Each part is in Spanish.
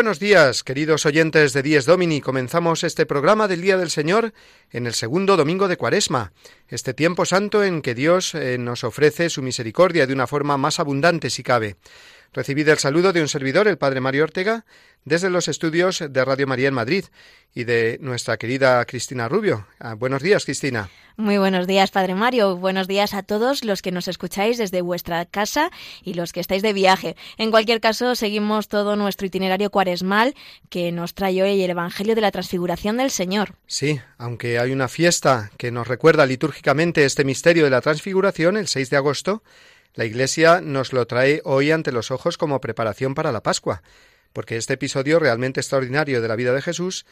Buenos días, queridos oyentes de Dies Domini. Comenzamos este programa del Día del Señor en el segundo domingo de Cuaresma, este tiempo santo en que Dios eh, nos ofrece su misericordia de una forma más abundante si cabe. Recibid el saludo de un servidor, el Padre Mario Ortega, desde los estudios de Radio María en Madrid y de nuestra querida Cristina Rubio. Ah, buenos días, Cristina. Muy buenos días, Padre Mario. Buenos días a todos los que nos escucháis desde vuestra casa y los que estáis de viaje. En cualquier caso, seguimos todo nuestro itinerario cuaresmal que nos trae hoy el Evangelio de la Transfiguración del Señor. Sí, aunque hay una fiesta que nos recuerda litúrgicamente este misterio de la Transfiguración, el 6 de agosto, la Iglesia nos lo trae hoy ante los ojos como preparación para la Pascua, porque este episodio realmente extraordinario de la vida de Jesús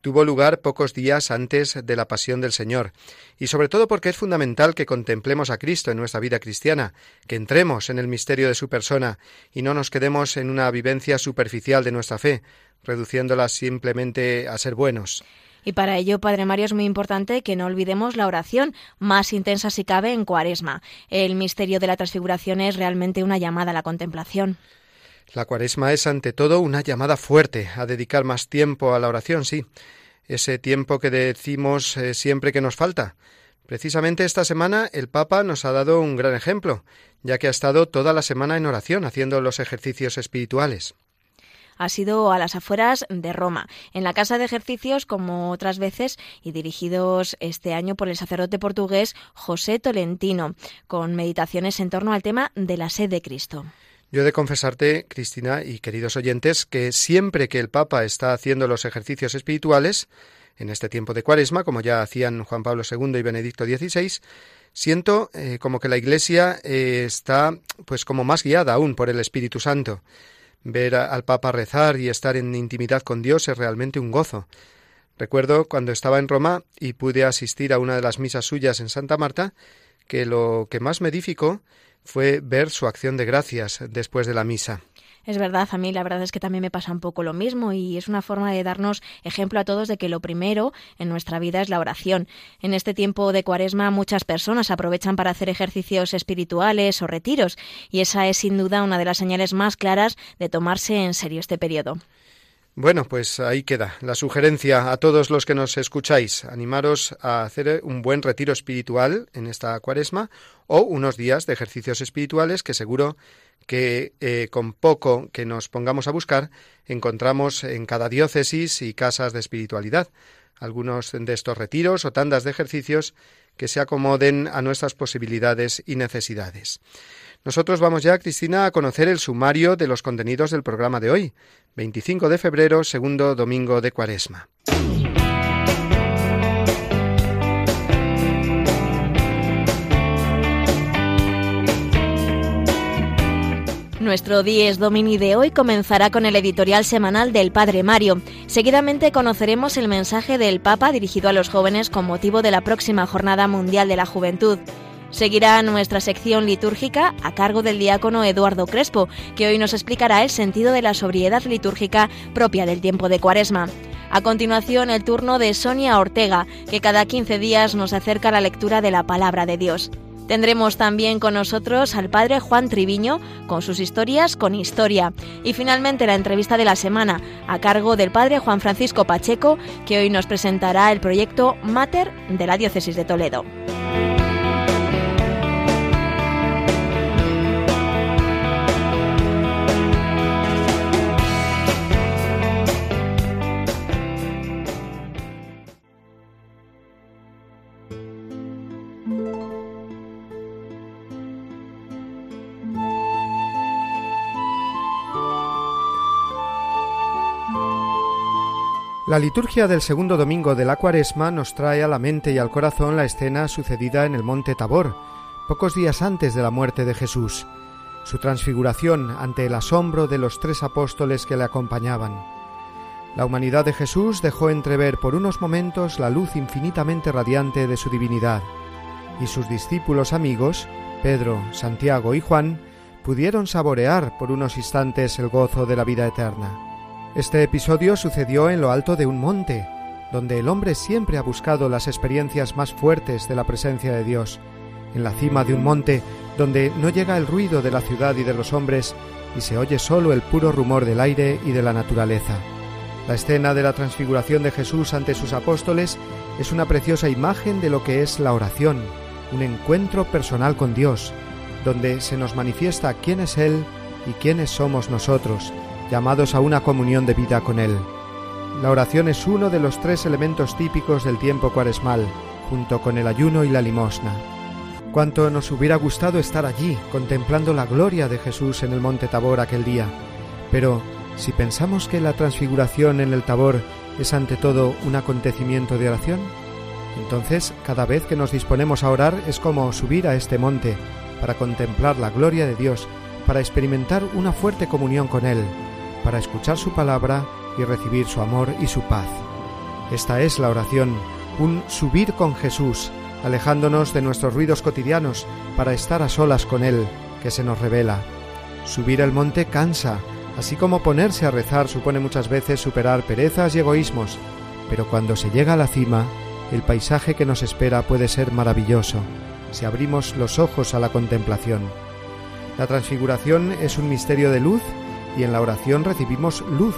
tuvo lugar pocos días antes de la pasión del Señor, y sobre todo porque es fundamental que contemplemos a Cristo en nuestra vida cristiana, que entremos en el misterio de su persona y no nos quedemos en una vivencia superficial de nuestra fe, reduciéndola simplemente a ser buenos. Y para ello, Padre Mario, es muy importante que no olvidemos la oración, más intensa si cabe en Cuaresma. El misterio de la transfiguración es realmente una llamada a la contemplación. La Cuaresma es ante todo una llamada fuerte a dedicar más tiempo a la oración, sí. Ese tiempo que decimos eh, siempre que nos falta. Precisamente esta semana el Papa nos ha dado un gran ejemplo, ya que ha estado toda la semana en oración haciendo los ejercicios espirituales ha sido a las afueras de Roma, en la casa de ejercicios como otras veces y dirigidos este año por el sacerdote portugués José Tolentino, con meditaciones en torno al tema de la sed de Cristo. Yo he de confesarte, Cristina y queridos oyentes, que siempre que el Papa está haciendo los ejercicios espirituales, en este tiempo de Cuaresma, como ya hacían Juan Pablo II y Benedicto XVI, siento eh, como que la Iglesia eh, está pues como más guiada aún por el Espíritu Santo. Ver al Papa rezar y estar en intimidad con Dios es realmente un gozo. Recuerdo cuando estaba en Roma y pude asistir a una de las misas suyas en Santa Marta, que lo que más me edificó fue ver su acción de gracias después de la misa. Es verdad, a mí la verdad es que también me pasa un poco lo mismo y es una forma de darnos ejemplo a todos de que lo primero en nuestra vida es la oración. En este tiempo de cuaresma muchas personas aprovechan para hacer ejercicios espirituales o retiros y esa es sin duda una de las señales más claras de tomarse en serio este periodo. Bueno, pues ahí queda la sugerencia a todos los que nos escucháis. Animaros a hacer un buen retiro espiritual en esta cuaresma o unos días de ejercicios espirituales que seguro que eh, con poco que nos pongamos a buscar encontramos en cada diócesis y casas de espiritualidad algunos de estos retiros o tandas de ejercicios que se acomoden a nuestras posibilidades y necesidades. Nosotros vamos ya, Cristina, a conocer el sumario de los contenidos del programa de hoy, 25 de febrero, segundo domingo de Cuaresma. Nuestro Dies Domini de hoy comenzará con el editorial semanal del Padre Mario. Seguidamente conoceremos el mensaje del Papa dirigido a los jóvenes con motivo de la próxima Jornada Mundial de la Juventud. Seguirá nuestra sección litúrgica a cargo del diácono Eduardo Crespo, que hoy nos explicará el sentido de la sobriedad litúrgica propia del tiempo de Cuaresma. A continuación, el turno de Sonia Ortega, que cada 15 días nos acerca la lectura de la palabra de Dios. Tendremos también con nosotros al padre Juan Triviño con sus historias con historia. Y finalmente la entrevista de la semana a cargo del padre Juan Francisco Pacheco, que hoy nos presentará el proyecto Mater de la Diócesis de Toledo. La liturgia del segundo domingo de la cuaresma nos trae a la mente y al corazón la escena sucedida en el monte Tabor, pocos días antes de la muerte de Jesús, su transfiguración ante el asombro de los tres apóstoles que le acompañaban. La humanidad de Jesús dejó entrever por unos momentos la luz infinitamente radiante de su divinidad, y sus discípulos amigos, Pedro, Santiago y Juan, pudieron saborear por unos instantes el gozo de la vida eterna. Este episodio sucedió en lo alto de un monte, donde el hombre siempre ha buscado las experiencias más fuertes de la presencia de Dios, en la cima de un monte donde no llega el ruido de la ciudad y de los hombres y se oye solo el puro rumor del aire y de la naturaleza. La escena de la transfiguración de Jesús ante sus apóstoles es una preciosa imagen de lo que es la oración, un encuentro personal con Dios, donde se nos manifiesta quién es Él y quiénes somos nosotros, llamados a una comunión de vida con Él. La oración es uno de los tres elementos típicos del tiempo cuaresmal, junto con el ayuno y la limosna. Cuánto nos hubiera gustado estar allí, contemplando la gloria de Jesús en el monte Tabor aquel día, pero si pensamos que la transfiguración en el Tabor es ante todo un acontecimiento de oración, entonces cada vez que nos disponemos a orar es como subir a este monte para contemplar la gloria de Dios, para experimentar una fuerte comunión con Él, para escuchar su palabra y recibir su amor y su paz. Esta es la oración, un subir con Jesús, alejándonos de nuestros ruidos cotidianos para estar a solas con Él, que se nos revela. Subir el monte cansa, Así como ponerse a rezar supone muchas veces superar perezas y egoísmos, pero cuando se llega a la cima, el paisaje que nos espera puede ser maravilloso, si abrimos los ojos a la contemplación. La transfiguración es un misterio de luz y en la oración recibimos luz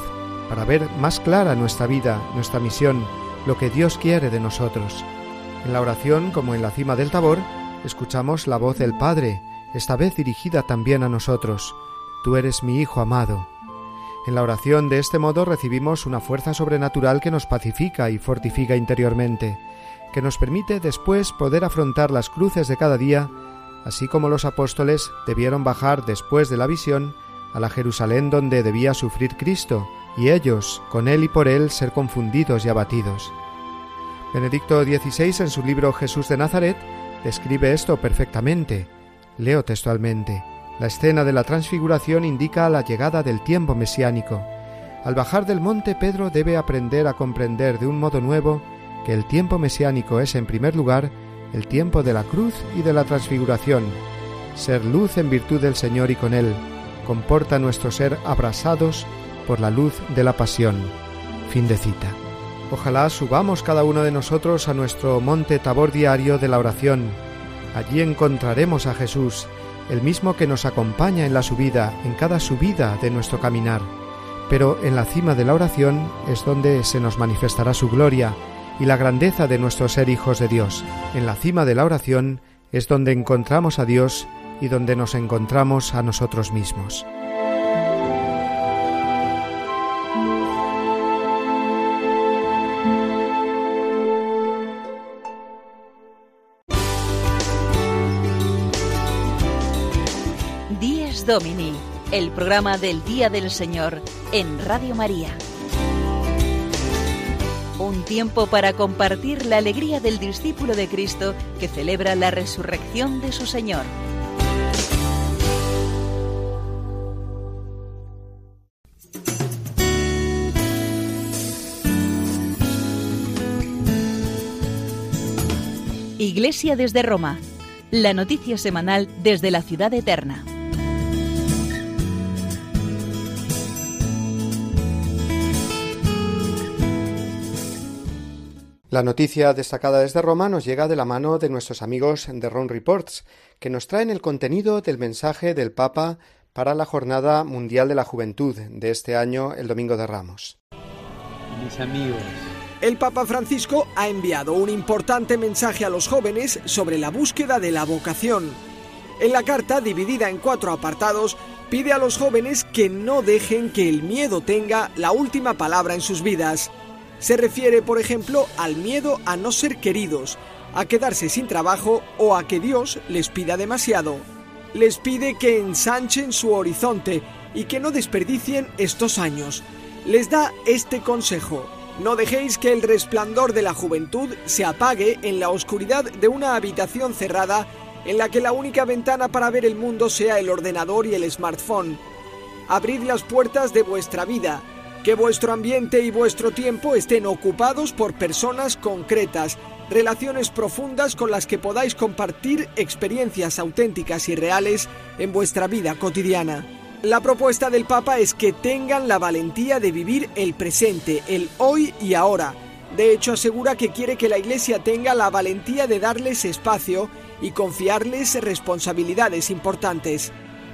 para ver más clara nuestra vida, nuestra misión, lo que Dios quiere de nosotros. En la oración, como en la cima del tabor, escuchamos la voz del Padre, esta vez dirigida también a nosotros, Tú eres mi Hijo amado. En la oración de este modo recibimos una fuerza sobrenatural que nos pacifica y fortifica interiormente, que nos permite después poder afrontar las cruces de cada día, así como los apóstoles debieron bajar después de la visión a la Jerusalén donde debía sufrir Cristo, y ellos, con él y por él, ser confundidos y abatidos. Benedicto XVI en su libro Jesús de Nazaret describe esto perfectamente. Leo textualmente. La escena de la transfiguración indica la llegada del tiempo mesiánico. Al bajar del monte Pedro debe aprender a comprender de un modo nuevo que el tiempo mesiánico es en primer lugar el tiempo de la cruz y de la transfiguración. Ser luz en virtud del Señor y con Él comporta nuestro ser abrasados por la luz de la pasión. Fin de cita. Ojalá subamos cada uno de nosotros a nuestro monte Tabor diario de la oración. Allí encontraremos a Jesús el mismo que nos acompaña en la subida, en cada subida de nuestro caminar. Pero en la cima de la oración es donde se nos manifestará su gloria y la grandeza de nuestro ser hijos de Dios. En la cima de la oración es donde encontramos a Dios y donde nos encontramos a nosotros mismos. Domini, el programa del Día del Señor en Radio María. Un tiempo para compartir la alegría del discípulo de Cristo que celebra la resurrección de su Señor. Iglesia desde Roma, la noticia semanal desde la ciudad eterna. La noticia destacada desde Roma nos llega de la mano de nuestros amigos de Ron Reports, que nos traen el contenido del mensaje del Papa para la Jornada Mundial de la Juventud de este año, el Domingo de Ramos. Mis amigos. El Papa Francisco ha enviado un importante mensaje a los jóvenes sobre la búsqueda de la vocación. En la carta, dividida en cuatro apartados, pide a los jóvenes que no dejen que el miedo tenga la última palabra en sus vidas. Se refiere, por ejemplo, al miedo a no ser queridos, a quedarse sin trabajo o a que Dios les pida demasiado. Les pide que ensanchen su horizonte y que no desperdicien estos años. Les da este consejo. No dejéis que el resplandor de la juventud se apague en la oscuridad de una habitación cerrada en la que la única ventana para ver el mundo sea el ordenador y el smartphone. Abrid las puertas de vuestra vida, que vuestro ambiente y vuestro tiempo estén ocupados por personas concretas, relaciones profundas con las que podáis compartir experiencias auténticas y reales en vuestra vida cotidiana. La propuesta del Papa es que tengan la valentía de vivir el presente, el hoy y ahora. De hecho, asegura que quiere que la Iglesia tenga la valentía de darles espacio y confiarles responsabilidades importantes.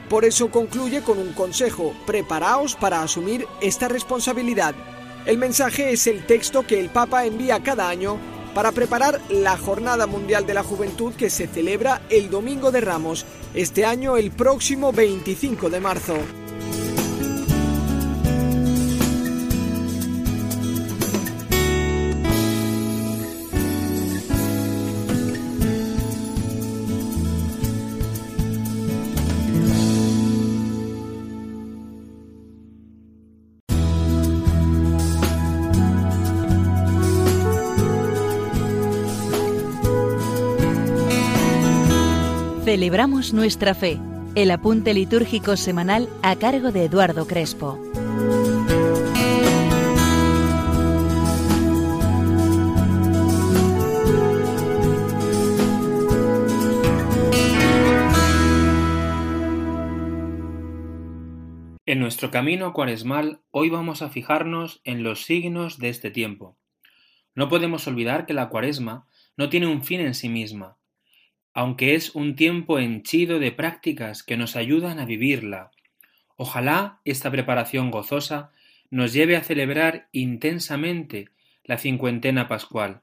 Por eso concluye con un consejo, preparaos para asumir esta responsabilidad. El mensaje es el texto que el Papa envía cada año para preparar la Jornada Mundial de la Juventud que se celebra el Domingo de Ramos, este año el próximo 25 de marzo. Celebramos nuestra fe, el apunte litúrgico semanal a cargo de Eduardo Crespo. En nuestro camino cuaresmal hoy vamos a fijarnos en los signos de este tiempo. No podemos olvidar que la cuaresma no tiene un fin en sí misma, aunque es un tiempo henchido de prácticas que nos ayudan a vivirla. Ojalá esta preparación gozosa nos lleve a celebrar intensamente la cincuentena pascual.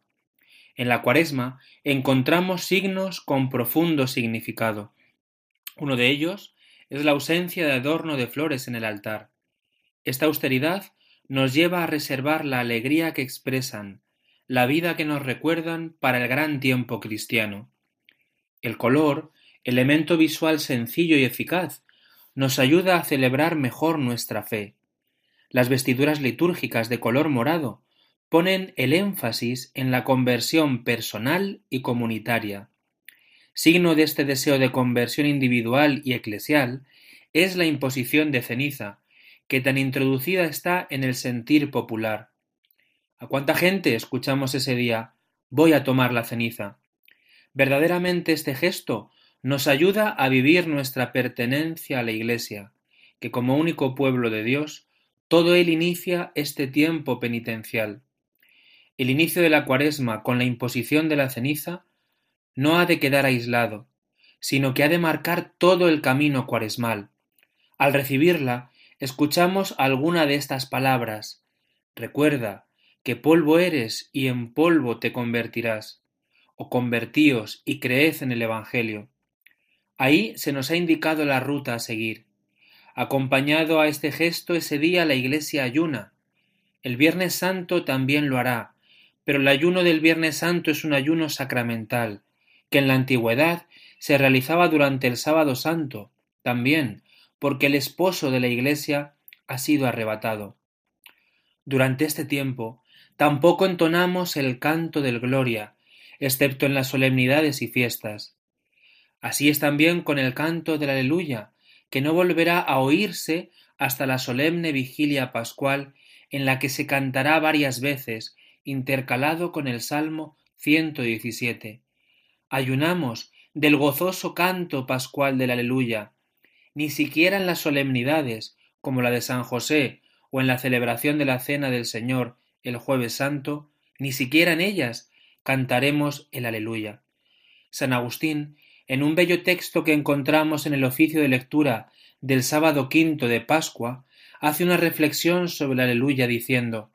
En la cuaresma encontramos signos con profundo significado. Uno de ellos es la ausencia de adorno de flores en el altar. Esta austeridad nos lleva a reservar la alegría que expresan, la vida que nos recuerdan para el gran tiempo cristiano. El color, elemento visual sencillo y eficaz, nos ayuda a celebrar mejor nuestra fe. Las vestiduras litúrgicas de color morado ponen el énfasis en la conversión personal y comunitaria. Signo de este deseo de conversión individual y eclesial es la imposición de ceniza, que tan introducida está en el sentir popular. ¿A cuánta gente escuchamos ese día voy a tomar la ceniza? Verdaderamente este gesto nos ayuda a vivir nuestra pertenencia a la Iglesia, que como único pueblo de Dios, todo él inicia este tiempo penitencial. El inicio de la cuaresma con la imposición de la ceniza no ha de quedar aislado, sino que ha de marcar todo el camino cuaresmal. Al recibirla, escuchamos alguna de estas palabras. Recuerda que polvo eres y en polvo te convertirás o convertíos y creed en el Evangelio. Ahí se nos ha indicado la ruta a seguir. Acompañado a este gesto ese día la Iglesia ayuna. El Viernes Santo también lo hará, pero el ayuno del Viernes Santo es un ayuno sacramental, que en la antigüedad se realizaba durante el Sábado Santo, también porque el esposo de la Iglesia ha sido arrebatado. Durante este tiempo tampoco entonamos el canto del Gloria, excepto en las solemnidades y fiestas. Así es también con el canto del Aleluya, que no volverá a oírse hasta la solemne vigilia pascual en la que se cantará varias veces, intercalado con el Salmo 117. Ayunamos del gozoso canto pascual del Aleluya. Ni siquiera en las solemnidades, como la de San José o en la celebración de la Cena del Señor el jueves santo, ni siquiera en ellas cantaremos el aleluya. San Agustín, en un bello texto que encontramos en el oficio de lectura del sábado quinto de Pascua, hace una reflexión sobre el aleluya diciendo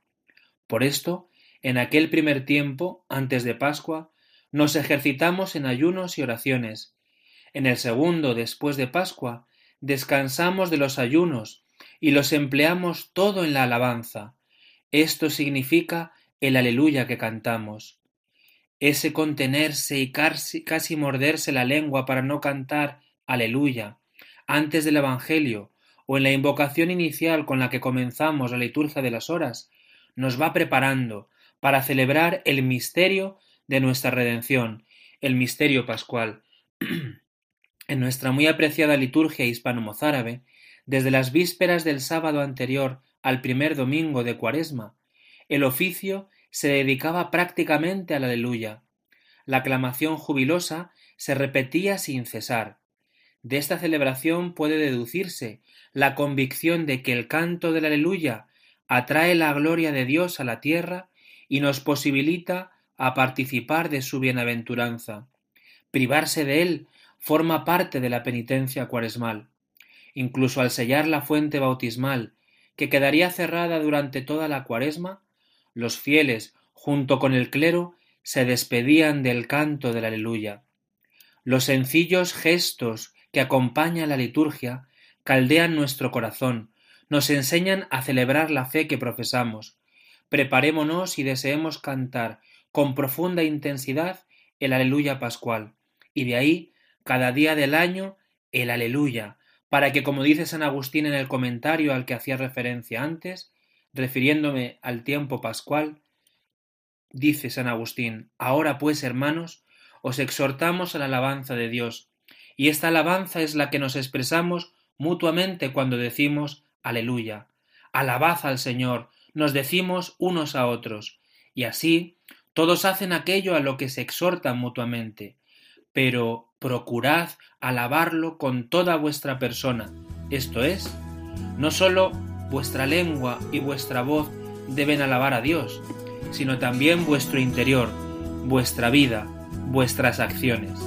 Por esto, en aquel primer tiempo, antes de Pascua, nos ejercitamos en ayunos y oraciones. En el segundo, después de Pascua, descansamos de los ayunos y los empleamos todo en la alabanza. Esto significa el aleluya que cantamos ese contenerse y casi, casi morderse la lengua para no cantar aleluya antes del Evangelio o en la invocación inicial con la que comenzamos la liturgia de las horas, nos va preparando para celebrar el misterio de nuestra redención, el misterio pascual. en nuestra muy apreciada liturgia hispano-mozárabe, desde las vísperas del sábado anterior al primer domingo de Cuaresma, el oficio se dedicaba prácticamente al aleluya. La aclamación jubilosa se repetía sin cesar. De esta celebración puede deducirse la convicción de que el canto del aleluya atrae la gloria de Dios a la tierra y nos posibilita a participar de su bienaventuranza. Privarse de él forma parte de la penitencia cuaresmal. Incluso al sellar la fuente bautismal, que quedaría cerrada durante toda la cuaresma, los fieles, junto con el clero, se despedían del canto del aleluya. Los sencillos gestos que acompañan la liturgia caldean nuestro corazón, nos enseñan a celebrar la fe que profesamos. Preparémonos y deseemos cantar con profunda intensidad el aleluya pascual, y de ahí, cada día del año, el aleluya, para que, como dice San Agustín en el comentario al que hacía referencia antes, refiriéndome al tiempo pascual, dice San Agustín, ahora pues, hermanos, os exhortamos a la alabanza de Dios, y esta alabanza es la que nos expresamos mutuamente cuando decimos Aleluya. Alabad al Señor, nos decimos unos a otros, y así todos hacen aquello a lo que se exhortan mutuamente. Pero procurad alabarlo con toda vuestra persona, esto es, no sólo vuestra lengua y vuestra voz deben alabar a Dios, sino también vuestro interior, vuestra vida, vuestras acciones.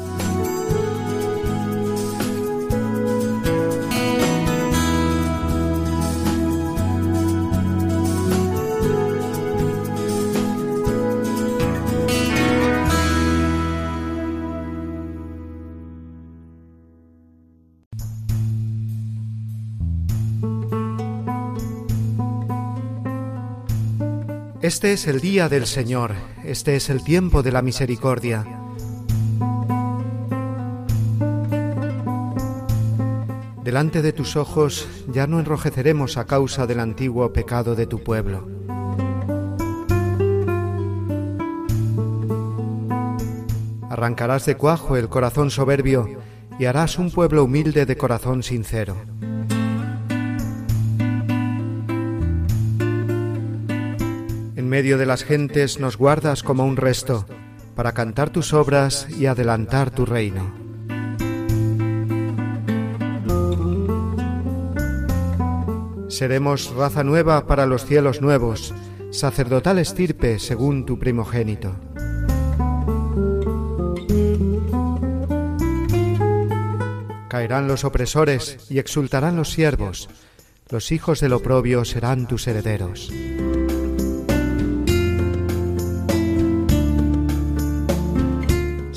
Este es el día del Señor, este es el tiempo de la misericordia. Delante de tus ojos ya no enrojeceremos a causa del antiguo pecado de tu pueblo. Arrancarás de cuajo el corazón soberbio y harás un pueblo humilde de corazón sincero. Medio de las gentes nos guardas como un resto, para cantar tus obras y adelantar tu reino. Seremos raza nueva para los cielos nuevos, sacerdotal estirpe según tu primogénito. Caerán los opresores y exultarán los siervos, los hijos del oprobio serán tus herederos.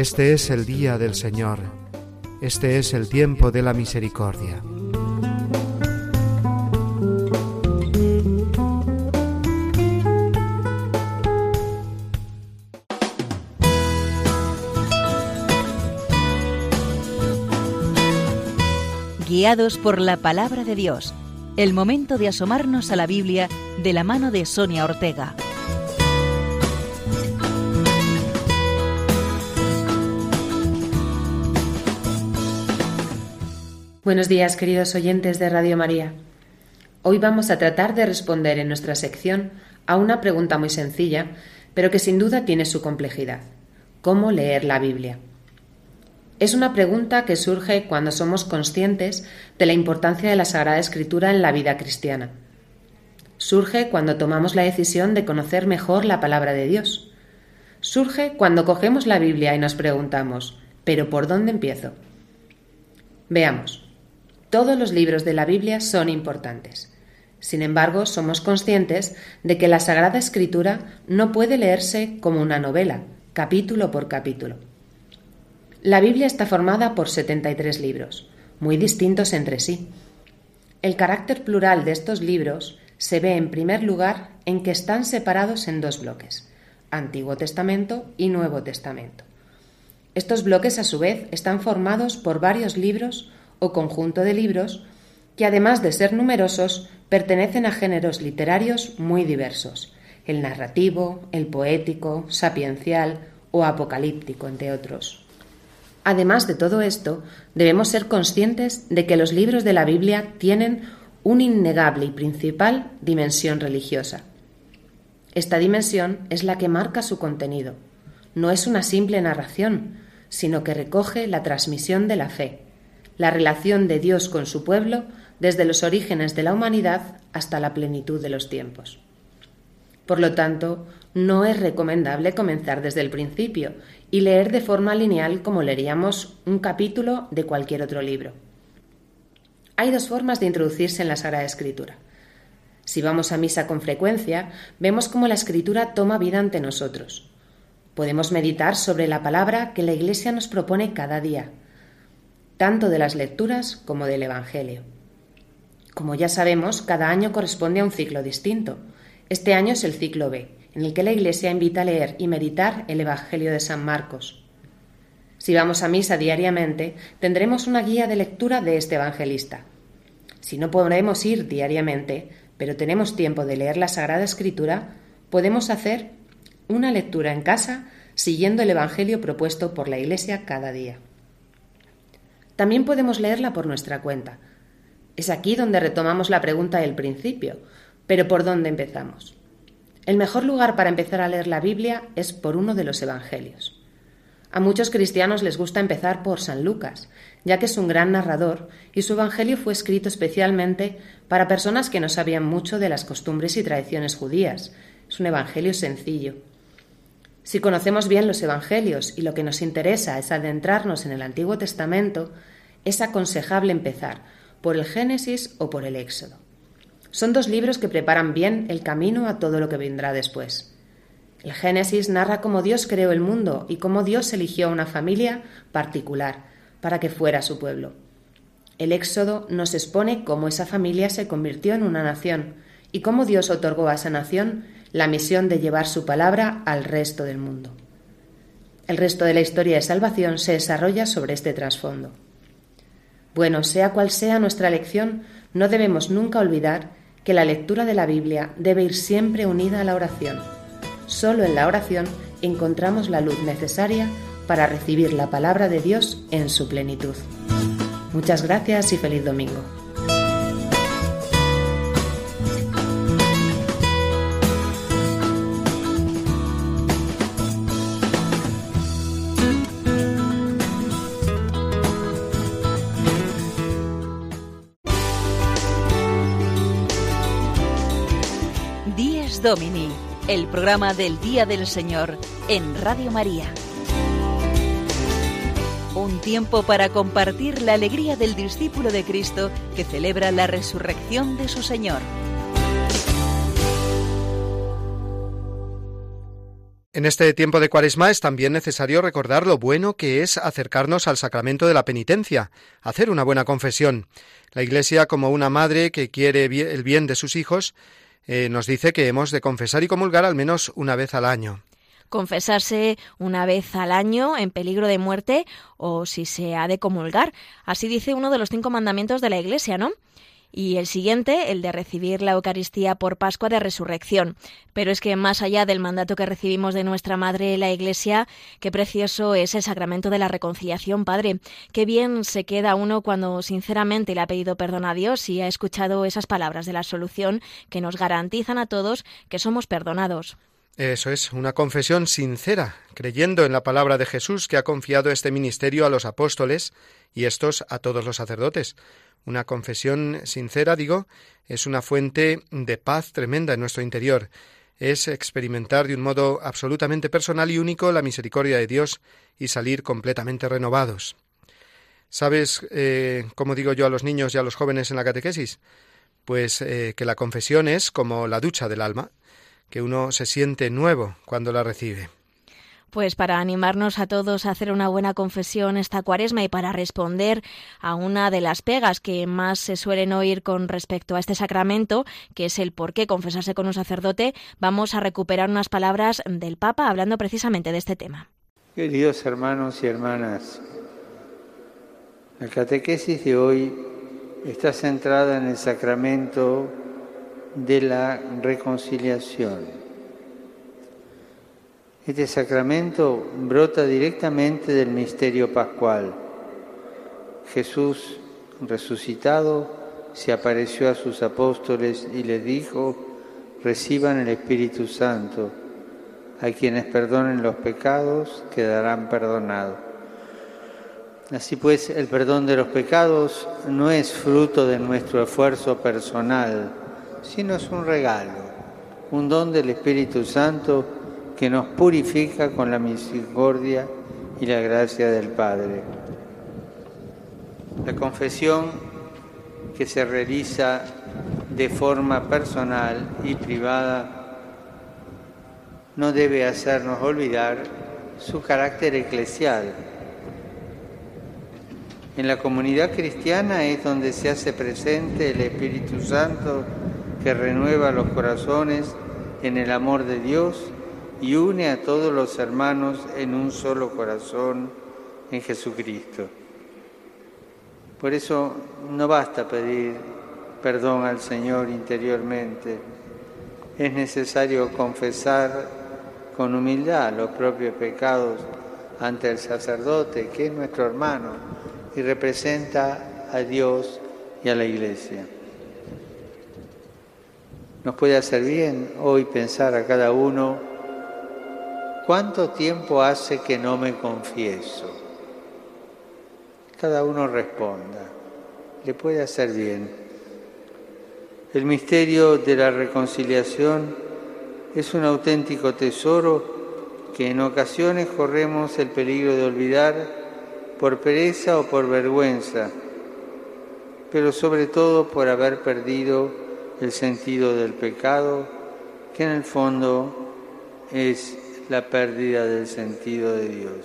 Este es el día del Señor, este es el tiempo de la misericordia. Guiados por la palabra de Dios, el momento de asomarnos a la Biblia de la mano de Sonia Ortega. Buenos días, queridos oyentes de Radio María. Hoy vamos a tratar de responder en nuestra sección a una pregunta muy sencilla, pero que sin duda tiene su complejidad. ¿Cómo leer la Biblia? Es una pregunta que surge cuando somos conscientes de la importancia de la Sagrada Escritura en la vida cristiana. Surge cuando tomamos la decisión de conocer mejor la palabra de Dios. Surge cuando cogemos la Biblia y nos preguntamos, ¿pero por dónde empiezo? Veamos. Todos los libros de la Biblia son importantes. Sin embargo, somos conscientes de que la Sagrada Escritura no puede leerse como una novela, capítulo por capítulo. La Biblia está formada por 73 libros, muy distintos entre sí. El carácter plural de estos libros se ve en primer lugar en que están separados en dos bloques, Antiguo Testamento y Nuevo Testamento. Estos bloques, a su vez, están formados por varios libros o conjunto de libros que, además de ser numerosos, pertenecen a géneros literarios muy diversos, el narrativo, el poético, sapiencial o apocalíptico, entre otros. Además de todo esto, debemos ser conscientes de que los libros de la Biblia tienen una innegable y principal dimensión religiosa. Esta dimensión es la que marca su contenido. No es una simple narración, sino que recoge la transmisión de la fe, la relación de Dios con su pueblo desde los orígenes de la humanidad hasta la plenitud de los tiempos. Por lo tanto, no es recomendable comenzar desde el principio y leer de forma lineal como leeríamos un capítulo de cualquier otro libro. Hay dos formas de introducirse en la Sagrada Escritura. Si vamos a misa con frecuencia, vemos cómo la Escritura toma vida ante nosotros. Podemos meditar sobre la palabra que la Iglesia nos propone cada día, tanto de las lecturas como del Evangelio. Como ya sabemos, cada año corresponde a un ciclo distinto. Este año es el ciclo B, en el que la Iglesia invita a leer y meditar el Evangelio de San Marcos. Si vamos a misa diariamente, tendremos una guía de lectura de este evangelista. Si no podemos ir diariamente, pero tenemos tiempo de leer la Sagrada Escritura, podemos hacer una lectura en casa siguiendo el Evangelio propuesto por la Iglesia cada día. También podemos leerla por nuestra cuenta, es aquí donde retomamos la pregunta del principio, pero ¿por dónde empezamos? El mejor lugar para empezar a leer la Biblia es por uno de los Evangelios. A muchos cristianos les gusta empezar por San Lucas, ya que es un gran narrador y su Evangelio fue escrito especialmente para personas que no sabían mucho de las costumbres y tradiciones judías. Es un Evangelio sencillo. Si conocemos bien los Evangelios y lo que nos interesa es adentrarnos en el Antiguo Testamento, es aconsejable empezar por el Génesis o por el Éxodo. Son dos libros que preparan bien el camino a todo lo que vendrá después. El Génesis narra cómo Dios creó el mundo y cómo Dios eligió a una familia particular para que fuera su pueblo. El Éxodo nos expone cómo esa familia se convirtió en una nación y cómo Dios otorgó a esa nación la misión de llevar su palabra al resto del mundo. El resto de la historia de salvación se desarrolla sobre este trasfondo. Bueno, sea cual sea nuestra elección, no debemos nunca olvidar que la lectura de la Biblia debe ir siempre unida a la oración. Solo en la oración encontramos la luz necesaria para recibir la palabra de Dios en su plenitud. Muchas gracias y feliz domingo. Domini, el programa del Día del Señor en Radio María. Un tiempo para compartir la alegría del discípulo de Cristo que celebra la resurrección de su Señor. En este tiempo de Cuaresma es también necesario recordar lo bueno que es acercarnos al sacramento de la penitencia, hacer una buena confesión. La Iglesia, como una madre que quiere el bien de sus hijos, eh, nos dice que hemos de confesar y comulgar al menos una vez al año confesarse una vez al año en peligro de muerte o si se ha de comulgar. Así dice uno de los cinco mandamientos de la Iglesia, ¿no? Y el siguiente, el de recibir la Eucaristía por Pascua de Resurrección. Pero es que más allá del mandato que recibimos de nuestra Madre la Iglesia, qué precioso es el sacramento de la reconciliación, Padre. Qué bien se queda uno cuando sinceramente le ha pedido perdón a Dios y ha escuchado esas palabras de la solución que nos garantizan a todos que somos perdonados. Eso es, una confesión sincera, creyendo en la palabra de Jesús que ha confiado este ministerio a los apóstoles y estos a todos los sacerdotes. Una confesión sincera, digo, es una fuente de paz tremenda en nuestro interior. Es experimentar de un modo absolutamente personal y único la misericordia de Dios y salir completamente renovados. ¿Sabes eh, cómo digo yo a los niños y a los jóvenes en la catequesis? pues eh, que la confesión es como la ducha del alma, que uno se siente nuevo cuando la recibe. Pues para animarnos a todos a hacer una buena confesión esta cuaresma y para responder a una de las pegas que más se suelen oír con respecto a este sacramento, que es el por qué confesarse con un sacerdote, vamos a recuperar unas palabras del Papa hablando precisamente de este tema. Queridos hermanos y hermanas, la catequesis de hoy está centrada en el sacramento de la reconciliación este sacramento brota directamente del misterio pascual. Jesús resucitado se apareció a sus apóstoles y les dijo, reciban el Espíritu Santo. A quienes perdonen los pecados quedarán perdonados. Así pues, el perdón de los pecados no es fruto de nuestro esfuerzo personal, sino es un regalo, un don del Espíritu Santo que nos purifica con la misericordia y la gracia del Padre. La confesión que se realiza de forma personal y privada no debe hacernos olvidar su carácter eclesial. En la comunidad cristiana es donde se hace presente el Espíritu Santo que renueva los corazones en el amor de Dios y une a todos los hermanos en un solo corazón en Jesucristo. Por eso no basta pedir perdón al Señor interiormente, es necesario confesar con humildad los propios pecados ante el sacerdote, que es nuestro hermano y representa a Dios y a la Iglesia. Nos puede hacer bien hoy pensar a cada uno ¿cuánto tiempo hace que no me confieso? Cada uno responda, le puede hacer bien. El misterio de la reconciliación es un auténtico tesoro que en ocasiones corremos el peligro de olvidar por pereza o por vergüenza, pero sobre todo por haber perdido el sentido del pecado, que en el fondo es la pérdida del sentido de Dios.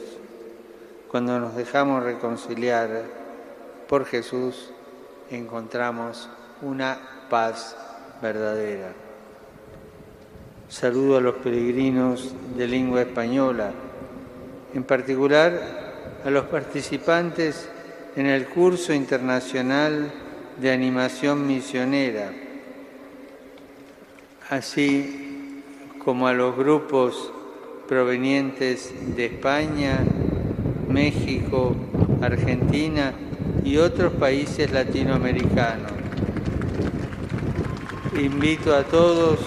Cuando nos dejamos reconciliar por Jesús, encontramos una paz verdadera. Saludo a los peregrinos de lengua española, en particular a los participantes en el curso internacional de animación misionera, así como a los grupos provenientes de España, México, Argentina y otros países latinoamericanos. Invito a todos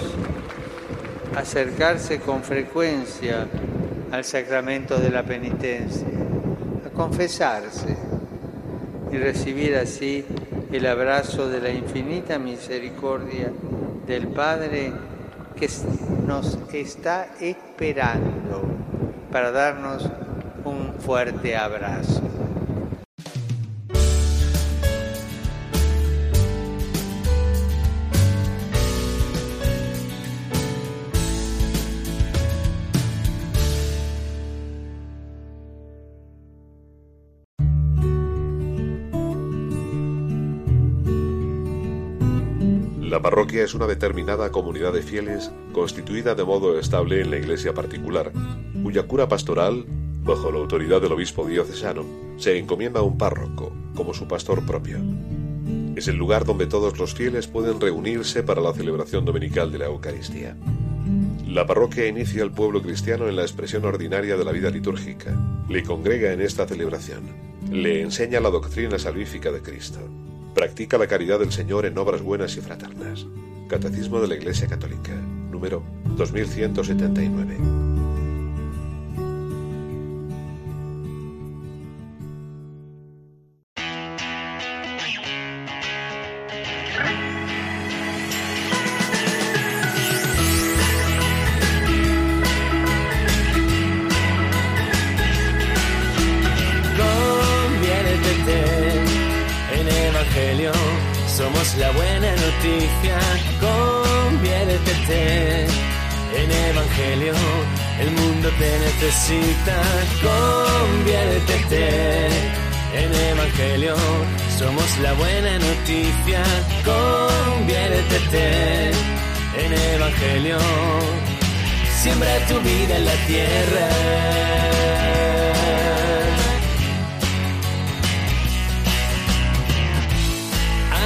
a acercarse con frecuencia al sacramento de la penitencia, a confesarse y recibir así el abrazo de la infinita misericordia del Padre que nos está esperando para darnos un fuerte abrazo. Parroquia es una determinada comunidad de fieles constituida de modo estable en la iglesia particular, cuya cura pastoral, bajo la autoridad del obispo diocesano, se encomienda a un párroco como su pastor propio. Es el lugar donde todos los fieles pueden reunirse para la celebración dominical de la Eucaristía. La parroquia inicia al pueblo cristiano en la expresión ordinaria de la vida litúrgica, le congrega en esta celebración, le enseña la doctrina salvífica de Cristo, Practica la caridad del Señor en obras buenas y fraternas. Catecismo de la Iglesia Católica, número 2179. La buena noticia, conviértete en Evangelio, el mundo te necesita, conviértete en Evangelio, somos la buena noticia, conviértete en Evangelio, siembra tu vida en la tierra.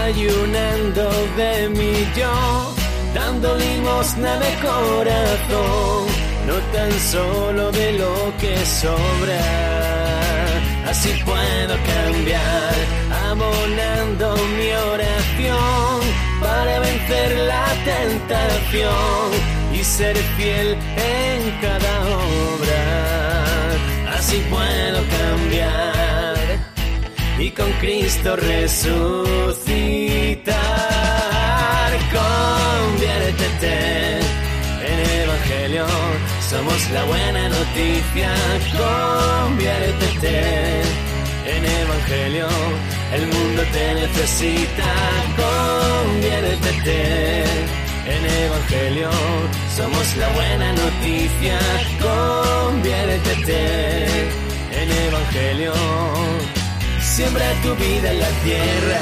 Ayunando de mi yo, dando limosna de corazón, no tan solo de lo que sobra. Así puedo cambiar, abonando mi oración para vencer la tentación y ser fiel en cada obra. Así puedo cambiar y con Cristo resucitar. Conviértete en Evangelio, somos la buena noticia. Conviértete en Evangelio, el mundo te necesita. Conviértete en Evangelio, somos la buena noticia. Conviértete en Evangelio siembra tu vida en la tierra.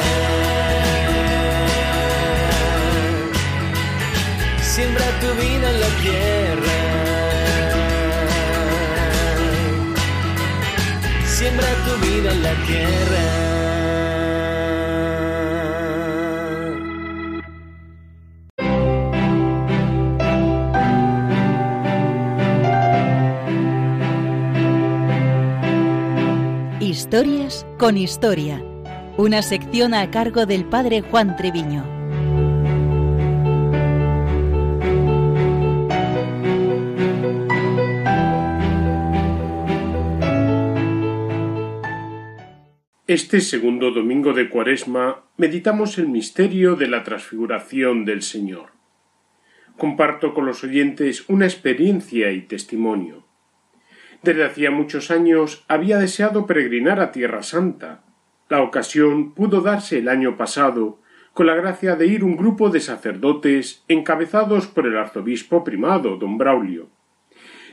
Siembra tu vida en la tierra. Siembra tu vida en la tierra. Historias con Historia, una sección a cargo del padre Juan Treviño. Este segundo domingo de Cuaresma meditamos el misterio de la transfiguración del Señor. Comparto con los oyentes una experiencia y testimonio. Desde hacía muchos años había deseado peregrinar a Tierra Santa. La ocasión pudo darse el año pasado, con la gracia de ir un grupo de sacerdotes encabezados por el arzobispo primado, don Braulio.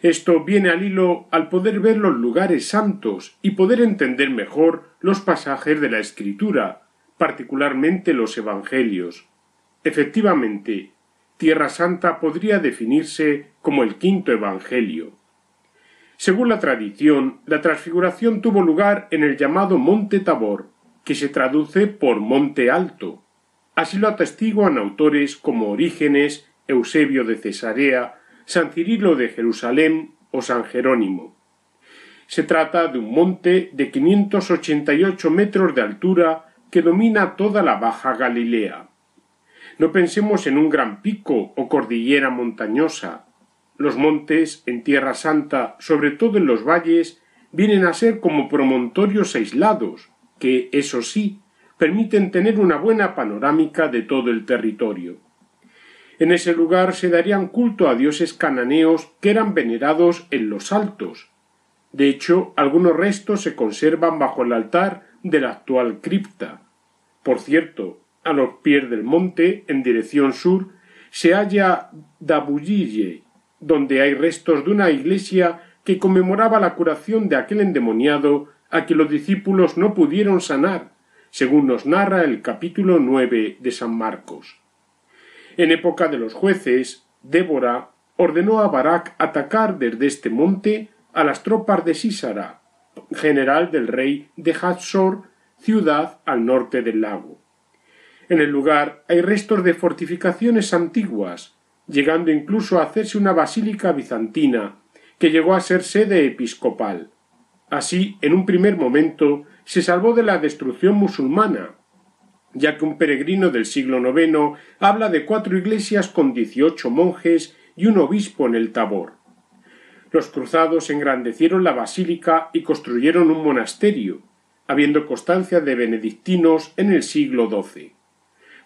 Esto viene al hilo al poder ver los lugares santos y poder entender mejor los pasajes de la Escritura, particularmente los Evangelios. Efectivamente, Tierra Santa podría definirse como el quinto Evangelio. Según la tradición, la transfiguración tuvo lugar en el llamado Monte Tabor, que se traduce por Monte Alto. Así lo atestiguan autores como Orígenes, Eusebio de Cesarea, San Cirilo de Jerusalén o San Jerónimo. Se trata de un monte de 588 metros de altura que domina toda la Baja Galilea. No pensemos en un gran pico o cordillera montañosa, los montes en Tierra Santa, sobre todo en los valles, vienen a ser como promontorios aislados, que, eso sí, permiten tener una buena panorámica de todo el territorio. En ese lugar se darían culto a dioses cananeos que eran venerados en los altos. De hecho, algunos restos se conservan bajo el altar de la actual cripta. Por cierto, a los pies del monte, en dirección sur, se halla Dabuyille, donde hay restos de una iglesia que conmemoraba la curación de aquel endemoniado a que los discípulos no pudieron sanar, según nos narra el capítulo nueve de San Marcos. En época de los jueces, Débora ordenó a Barak atacar desde este monte a las tropas de Sísara, general del rey de Hatzor, ciudad al norte del lago. En el lugar hay restos de fortificaciones antiguas, llegando incluso a hacerse una basílica bizantina, que llegó a ser sede episcopal. Así, en un primer momento, se salvó de la destrucción musulmana, ya que un peregrino del siglo IX habla de cuatro iglesias con dieciocho monjes y un obispo en el Tabor. Los cruzados engrandecieron la basílica y construyeron un monasterio, habiendo constancia de benedictinos en el siglo XII.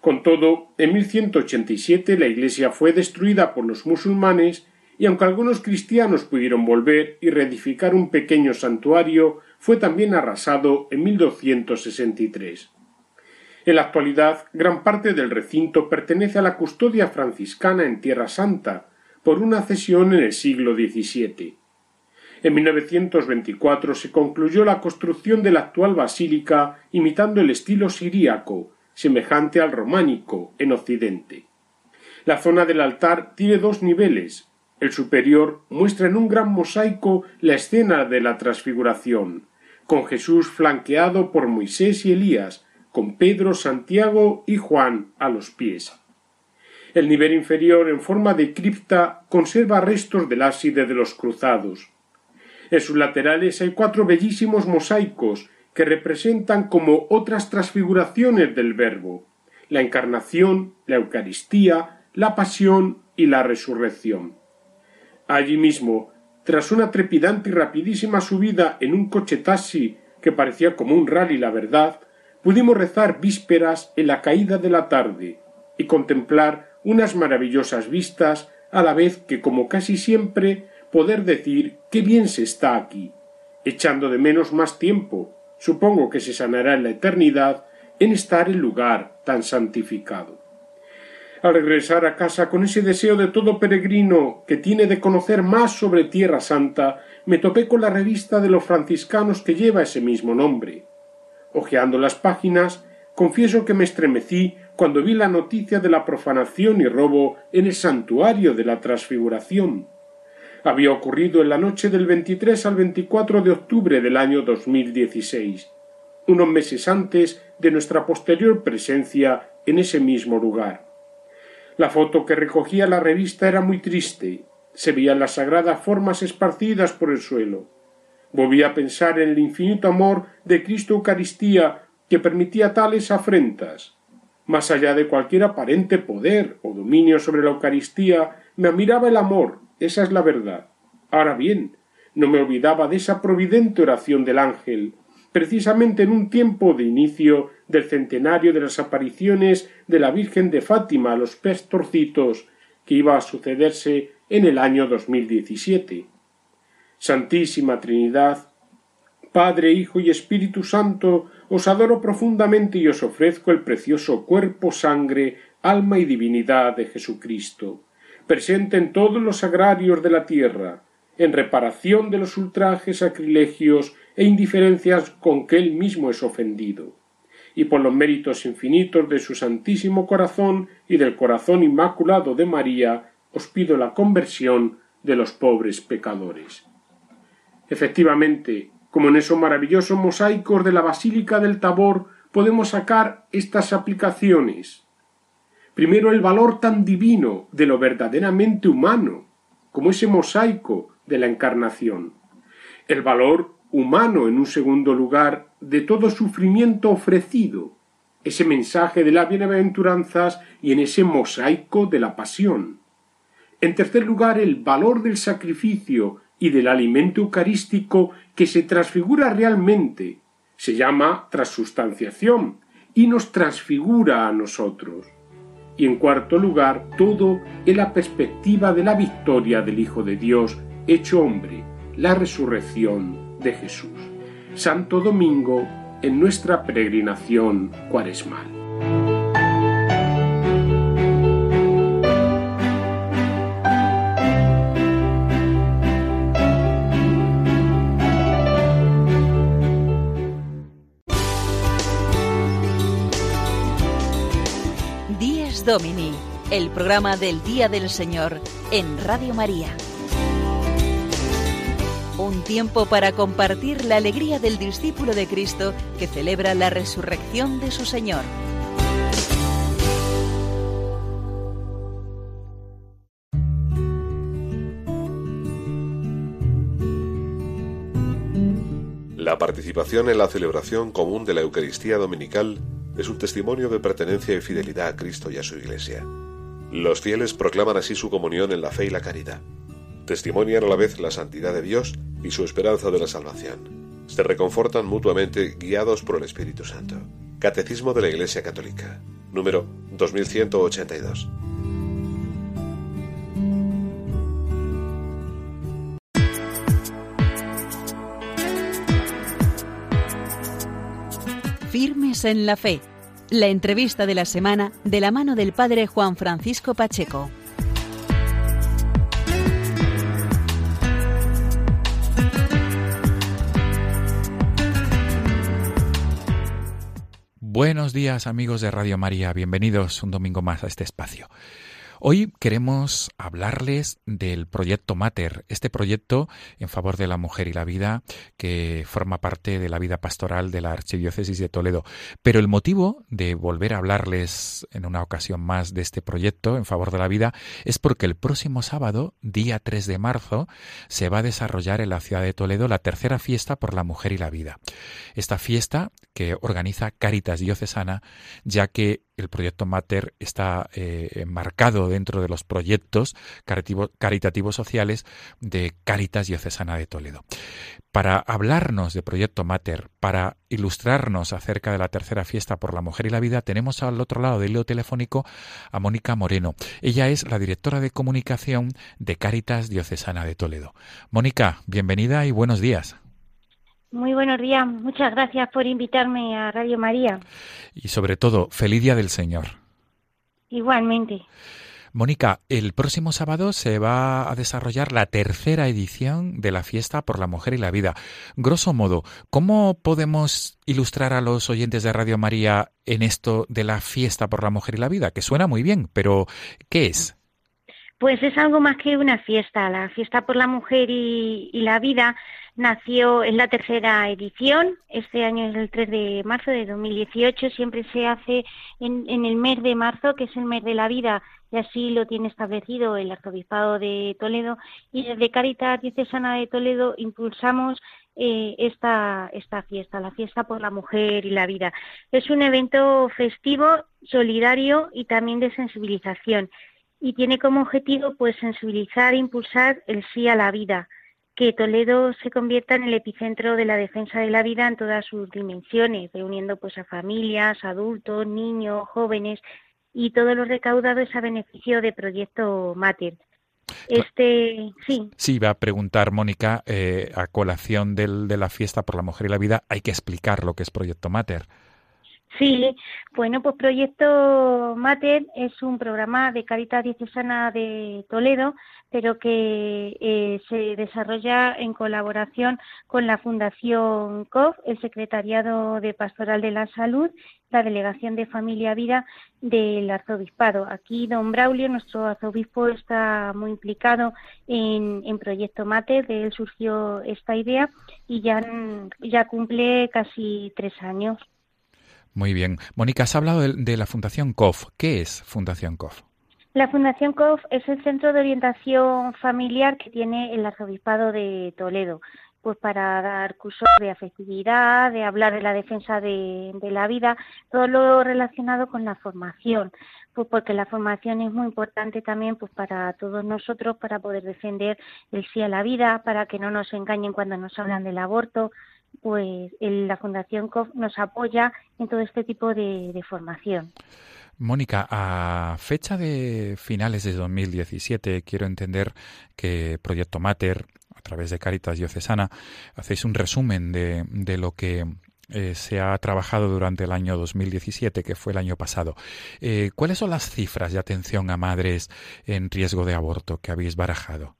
Con todo, en 1187 la iglesia fue destruida por los musulmanes y aunque algunos cristianos pudieron volver y reedificar un pequeño santuario, fue también arrasado en 1263. En la actualidad, gran parte del recinto pertenece a la custodia franciscana en Tierra Santa, por una cesión en el siglo XVII. En 1924 se concluyó la construcción de la actual basílica imitando el estilo siríaco, semejante al románico, en Occidente. La zona del altar tiene dos niveles. El superior muestra en un gran mosaico la escena de la transfiguración, con Jesús flanqueado por Moisés y Elías, con Pedro, Santiago y Juan a los pies. El nivel inferior, en forma de cripta, conserva restos del ábside de los cruzados. En sus laterales hay cuatro bellísimos mosaicos que representan como otras transfiguraciones del Verbo, la encarnación, la Eucaristía, la pasión y la resurrección. Allí mismo, tras una trepidante y rapidísima subida en un coche taxi que parecía como un rally la verdad, pudimos rezar vísperas en la caída de la tarde y contemplar unas maravillosas vistas, a la vez que, como casi siempre, poder decir qué bien se está aquí, echando de menos más tiempo, supongo que se sanará en la eternidad, en estar en lugar tan santificado. Al regresar a casa con ese deseo de todo peregrino que tiene de conocer más sobre Tierra Santa, me topé con la revista de los franciscanos que lleva ese mismo nombre. Ojeando las páginas, confieso que me estremecí cuando vi la noticia de la profanación y robo en el santuario de la transfiguración. Había ocurrido en la noche del 23 al 24 de octubre del año 2016, unos meses antes de nuestra posterior presencia en ese mismo lugar. La foto que recogía la revista era muy triste. Se veían las sagradas formas esparcidas por el suelo. Volví a pensar en el infinito amor de Cristo Eucaristía que permitía tales afrentas. Más allá de cualquier aparente poder o dominio sobre la Eucaristía, me admiraba el amor, esa es la verdad. Ahora bien, no me olvidaba de esa providente oración del ángel, precisamente en un tiempo de inicio del centenario de las apariciones de la Virgen de Fátima a los pestorcitos, que iba a sucederse en el año 2017. Santísima Trinidad, Padre, Hijo y Espíritu Santo, os adoro profundamente y os ofrezco el precioso cuerpo, sangre, alma y divinidad de Jesucristo, presente en todos los agrarios de la tierra, en reparación de los ultrajes, sacrilegios e indiferencias con que él mismo es ofendido, y por los méritos infinitos de su Santísimo Corazón y del Corazón Inmaculado de María, os pido la conversión de los pobres pecadores. Efectivamente, como en esos maravillosos mosaicos de la Basílica del Tabor podemos sacar estas aplicaciones. Primero, el valor tan divino de lo verdaderamente humano, como ese mosaico de la Encarnación. El valor humano, en un segundo lugar, de todo sufrimiento ofrecido, ese mensaje de las bienaventuranzas y en ese mosaico de la pasión. En tercer lugar, el valor del sacrificio y del alimento eucarístico que se transfigura realmente, se llama transustanciación y nos transfigura a nosotros. Y en cuarto lugar, todo en la perspectiva de la victoria del Hijo de Dios hecho hombre, la resurrección de Jesús. Santo Domingo en nuestra peregrinación cuaresmal. Domini, el programa del Día del Señor en Radio María. Un tiempo para compartir la alegría del discípulo de Cristo que celebra la resurrección de su Señor. La participación en la celebración común de la Eucaristía Dominical es un testimonio de pertenencia y fidelidad a Cristo y a su Iglesia. Los fieles proclaman así su comunión en la fe y la caridad. Testimonian a la vez la santidad de Dios y su esperanza de la salvación. Se reconfortan mutuamente guiados por el Espíritu Santo. Catecismo de la Iglesia Católica, número 2182. En la fe La entrevista de la semana de la mano del padre Juan Francisco Pacheco. Buenos días amigos de Radio María, bienvenidos un domingo más a este espacio. Hoy queremos hablarles del proyecto Mater, este proyecto en favor de la mujer y la vida que forma parte de la vida pastoral de la Archidiócesis de Toledo. Pero el motivo de volver a hablarles en una ocasión más de este proyecto en favor de la vida es porque el próximo sábado, día 3 de marzo, se va a desarrollar en la ciudad de Toledo la tercera fiesta por la mujer y la vida. Esta fiesta que organiza Caritas Diocesana, ya que el proyecto Mater está eh, enmarcado dentro de los proyectos caritativos sociales de Caritas Diocesana de Toledo. Para hablarnos de Proyecto Mater, para ilustrarnos acerca de la tercera fiesta por la mujer y la vida, tenemos al otro lado del hilo telefónico a Mónica Moreno. Ella es la directora de comunicación de Caritas Diocesana de Toledo. Mónica, bienvenida y buenos días. Muy buenos días, muchas gracias por invitarme a Radio María. Y sobre todo, feliz día del Señor. Igualmente. Mónica, el próximo sábado se va a desarrollar la tercera edición de la fiesta por la mujer y la vida. Grosso modo, ¿cómo podemos ilustrar a los oyentes de Radio María en esto de la fiesta por la mujer y la vida? Que suena muy bien, pero ¿qué es? Pues es algo más que una fiesta. La fiesta por la mujer y, la vida nació en la tercera edición, este año es el 3 de marzo de 2018, siempre se hace en, en, el mes de marzo, que es el mes de la vida, y así lo tiene establecido el Arzobispado de Toledo, y desde Caritas Diocesana de Toledo impulsamos eh, esta, esta fiesta, la fiesta por la mujer y la vida. Es un evento festivo, solidario y también de sensibilización, y tiene como objetivo pues sensibilizar e impulsar el sí a la vida, que Toledo se convierta en el epicentro de la defensa de la vida en todas sus dimensiones, reuniendo pues a familias, adultos, niños, jóvenes y todo lo recaudado es a beneficio de Proyecto Mater. Este, sí. Sí, va a preguntar Mónica, eh, a colación del, de la fiesta por la mujer y la vida, hay que explicar lo que es Proyecto Mater. Sí, bueno, pues Proyecto Mater es un programa de Caritas Diocesana de Toledo, pero que eh, se desarrolla en colaboración con la Fundación COF, el Secretariado de Pastoral de la Salud, la Delegación de Familia Vida del Arzobispado. Aquí don Braulio, nuestro arzobispo, está muy implicado en, Proyecto Mater, de él surgió esta idea y ya, ya cumple casi tres años. Muy bien. Mónica, has hablado de, la Fundación COF. ¿Qué es Fundación COF? La Fundación COF es el centro de orientación familiar que tiene el Arzobispado de Toledo, pues para dar cursos de afectividad, de hablar de la defensa de, de, la vida, todo lo relacionado con la formación, pues porque la formación es muy importante también pues para todos nosotros para poder defender el sí a la vida, para que no nos engañen cuando nos hablan del aborto, pues la Fundación COF nos apoya en todo este tipo de, formación. Mónica, a fecha de finales de 2017, quiero entender que Proyecto Mater, a través de Caritas Diocesana, hacéis un resumen de, de lo que eh, se ha trabajado durante el año 2017, que fue el año pasado. Eh, ¿Cuáles son las cifras de atención a madres en riesgo de aborto que habéis barajado?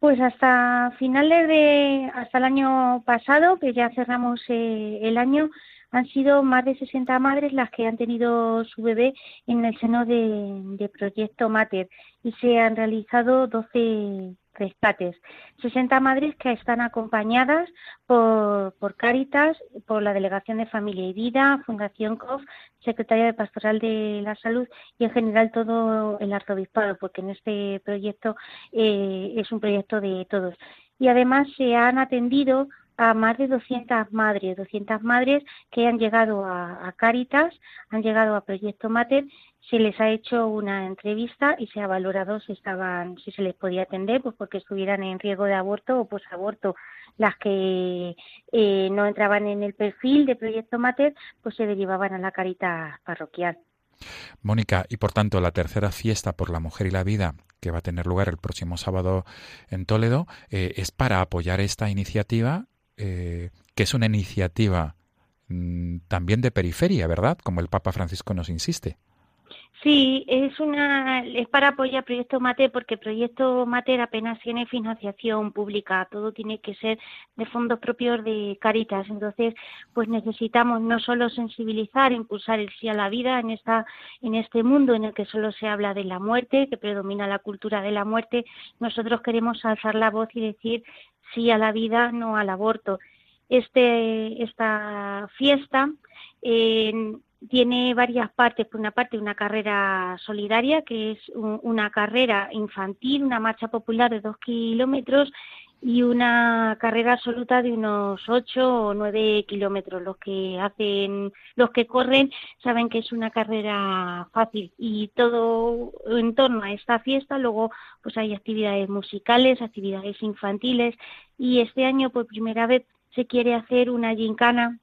Pues hasta finales de, hasta el año pasado, que ya cerramos eh, el año, han sido más de 60 madres las que han tenido su bebé en el seno de, de Proyecto Mater y se han realizado 12 rescates. 60 madres que están acompañadas por, por Cáritas, por la Delegación de Familia y Vida, Fundación COF, Secretaría de Pastoral de la Salud y en general todo el arzobispado, porque en este proyecto eh, es un proyecto de todos. Y además se han atendido a más de 200 madres, 200 madres que han llegado a, a Cáritas, han llegado a Proyecto Mater se les ha hecho una entrevista y se ha valorado si estaban, si se les podía atender, pues porque estuvieran en riesgo de aborto o posaborto. Las que eh, no entraban en el perfil de Proyecto Mater, pues se derivaban a la carita parroquial. Mónica, y por tanto la tercera fiesta por la mujer y la vida que va a tener lugar el próximo sábado en Toledo eh, es para apoyar esta iniciativa, eh, que es una iniciativa mm, también de periferia, ¿verdad? Como el Papa Francisco nos insiste. Sí, es una es para apoyar Proyecto Mater porque Proyecto Mater apenas tiene financiación pública, todo tiene que ser de fondos propios de Caritas. Entonces, pues necesitamos no solo sensibilizar, impulsar el sí a la vida en esta en este mundo en el que solo se habla de la muerte, que predomina la cultura de la muerte, nosotros queremos alzar la voz y decir sí a la vida, no al aborto. Este esta fiesta eh, tiene varias partes. Por una parte, una carrera solidaria, que es una carrera infantil, una marcha popular de dos kilómetros y una carrera absoluta de unos ocho o nueve kilómetros. Los que hacen, los que corren saben que es una carrera fácil y todo en torno a esta fiesta. Luego, pues hay actividades musicales, actividades infantiles y este año por primera vez se quiere hacer una gincana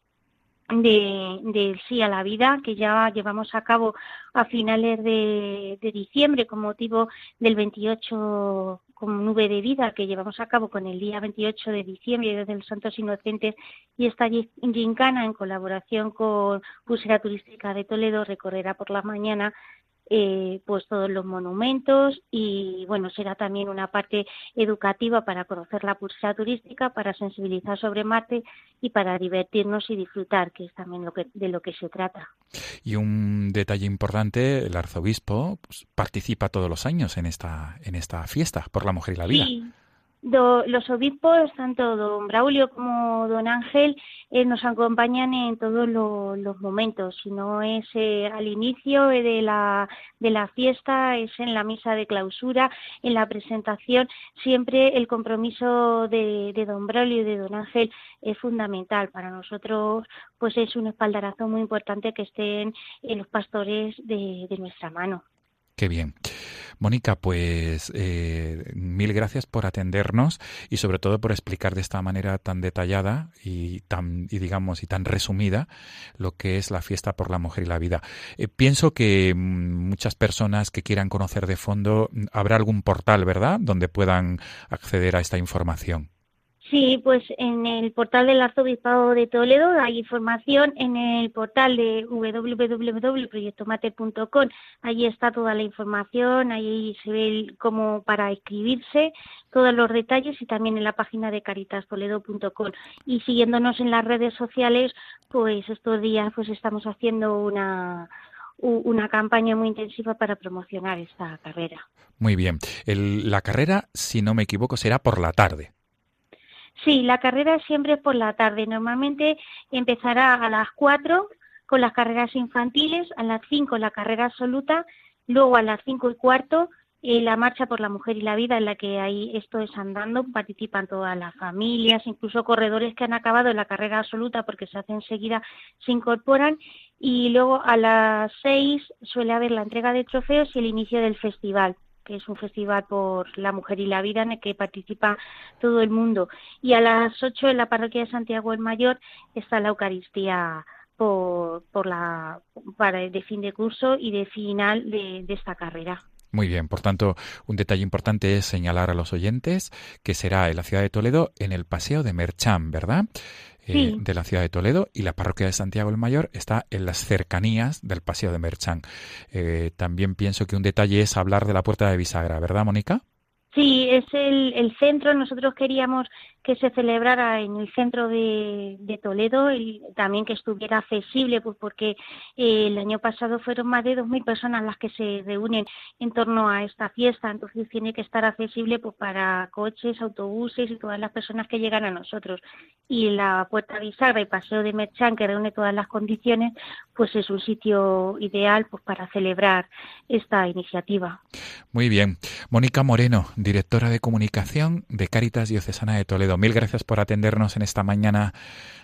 de, Sí a la Vida, que ya llevamos a cabo a finales de, de, diciembre con motivo del 28 con nube de vida que llevamos a cabo con el día 28 de diciembre desde los Santos Inocentes y esta gincana en colaboración con Pulsera Turística de Toledo recorrerá por la mañana eh, pues todos los monumentos y bueno será también una parte educativa para conocer la pulsera turística para sensibilizar sobre Marte y para divertirnos y disfrutar que es también lo que de lo que se trata. Y un detalle importante el arzobispo pues, participa todos los años en esta en esta fiesta por la mujer y la vida los obispos, tanto don Braulio como don Ángel, eh, nos acompañan en todos los momentos. Si no es eh, al inicio eh, de, la, de la fiesta, es en la misa de clausura, en la presentación. Siempre el compromiso de, don Braulio y de don Ángel es fundamental. Para nosotros, pues es un espaldarazo muy importante que estén los pastores de nuestra mano. Qué bien. Mónica, pues eh, mil gracias por atendernos y sobre todo por explicar de esta manera tan detallada y tan y digamos y tan resumida lo que es la fiesta por la mujer y la vida. Eh, pienso que mm, muchas personas que quieran conocer de fondo mm, habrá algún portal, ¿verdad?, donde puedan acceder a esta información. Sí, pues en el portal del Arzobispado de Toledo hay información, en el portal de www.proyectomate.com, allí está toda la información, ahí se ve cómo para escribirse, todos los detalles y también en la página de caritastoledo.com. Y siguiéndonos en las redes sociales, pues estos días pues estamos haciendo una una campaña muy intensiva para promocionar esta carrera. Muy bien. la carrera, si no me equivoco, será por la tarde. Sí, la carrera siempre es por la tarde. Normalmente empezará a las 4 con las carreras infantiles, a las 5 la carrera absoluta, luego a las 5 y cuarto eh, la marcha por la mujer y la vida en la que ahí esto es andando, participan todas las familias, incluso corredores que han acabado la carrera absoluta porque se hace enseguida, se incorporan y luego a las 6 suele haber la entrega de trofeos y el inicio del festival que es un festival por la mujer y la vida en el que participa todo el mundo. Y a las 8 en la parroquia de Santiago el Mayor está la Eucaristía por, por la, para, de fin de curso y de final de, de esta carrera. Muy bien, por tanto, un detalle importante es señalar a los oyentes que será en la ciudad de Toledo en el Paseo de Merchán, ¿verdad? Eh, de la ciudad de Toledo y la parroquia de Santiago el Mayor está en las cercanías del Paseo de Merchán. Eh, también pienso que un detalle es hablar de la puerta de bisagra, ¿verdad, Mónica? Sí, es el, el centro. Nosotros queríamos que se celebrara en el centro de, Toledo y también que estuviera accesible, pues porque eh, el año pasado fueron más de 2.000 personas las que se reúnen en torno a esta fiesta, entonces tiene que estar accesible pues para coches, autobuses y todas las personas que llegan a nosotros. Y la Puerta Bisagra y Paseo de Merchán, que reúne todas las condiciones, pues es un sitio ideal pues para celebrar esta iniciativa. Muy bien. Mónica Moreno, directora de comunicación de Cáritas Diocesana de Toledo mil gracias por atendernos en esta mañana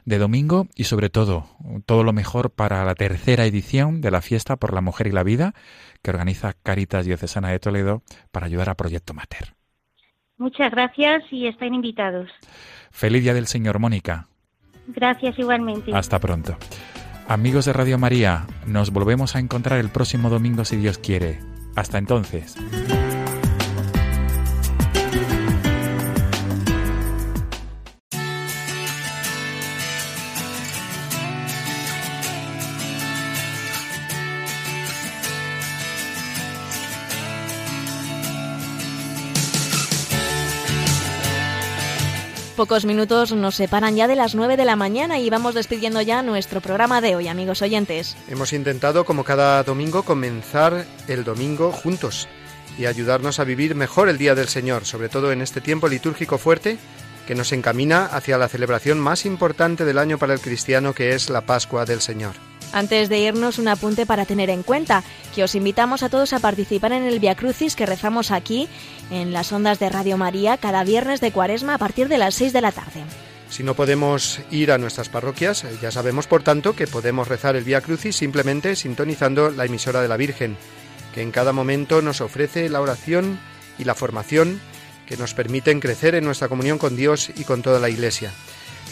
de domingo y sobre todo, todo lo mejor para la tercera edición de la Fiesta por la Mujer y la Vida que organiza Caritas Diocesana de Toledo para ayudar a Proyecto Mater. Muchas gracias y están invitados. Feliz Día del Señor, Mónica. Gracias igualmente. Hasta pronto. Amigos de Radio María, nos volvemos a encontrar el próximo domingo si Dios quiere. Hasta entonces. Pocos minutos nos separan ya de las 9 de la mañana y vamos despidiendo ya nuestro programa de hoy, amigos oyentes. Hemos intentado, como cada domingo, comenzar el domingo juntos y ayudarnos a vivir mejor el Día del Señor, sobre todo en este tiempo litúrgico fuerte que nos encamina hacia la celebración más importante del año para el cristiano, que es la Pascua del Señor. Antes de irnos, un apunte para tener en cuenta, que os invitamos a todos a participar en el Via Crucis que rezamos aquí, en las ondas de Radio María, cada viernes de cuaresma a partir de las 6 de la tarde. Si no podemos ir a nuestras parroquias, ya sabemos, por tanto, que podemos rezar el Via Crucis simplemente sintonizando la emisora de la Virgen, que en cada momento nos ofrece la oración y la formación que nos permiten crecer en nuestra comunión con Dios y con toda la Iglesia.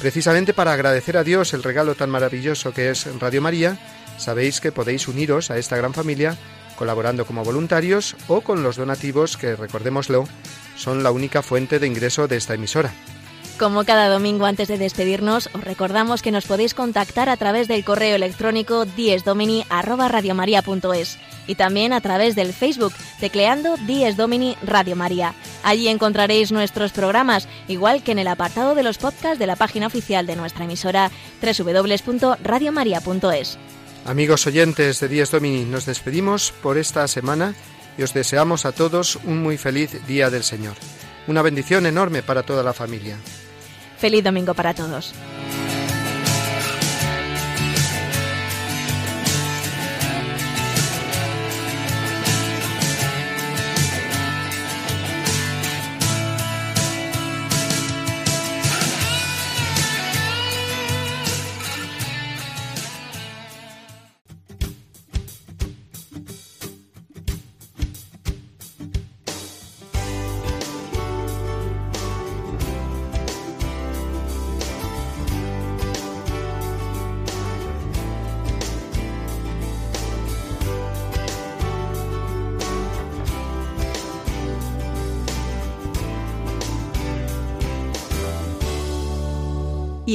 Precisamente para agradecer a Dios el regalo tan maravilloso que es Radio María, sabéis que podéis uniros a esta gran familia colaborando como voluntarios o con los donativos que, recordémoslo, son la única fuente de ingreso de esta emisora. Como cada domingo antes de despedirnos, os recordamos que nos podéis contactar a través del correo electrónico diesdomini@radiomaria.es y también a través del Facebook tecleando Dies Domini Radio. Allí encontraréis nuestros programas, igual que en el apartado de los podcasts de la página oficial de nuestra emisora www.radiomaria.es. Amigos oyentes de Dies Domini, nos despedimos por esta semana y os deseamos a todos un muy feliz Día del Señor. Una bendición enorme para toda la familia. Feliz domingo para todos.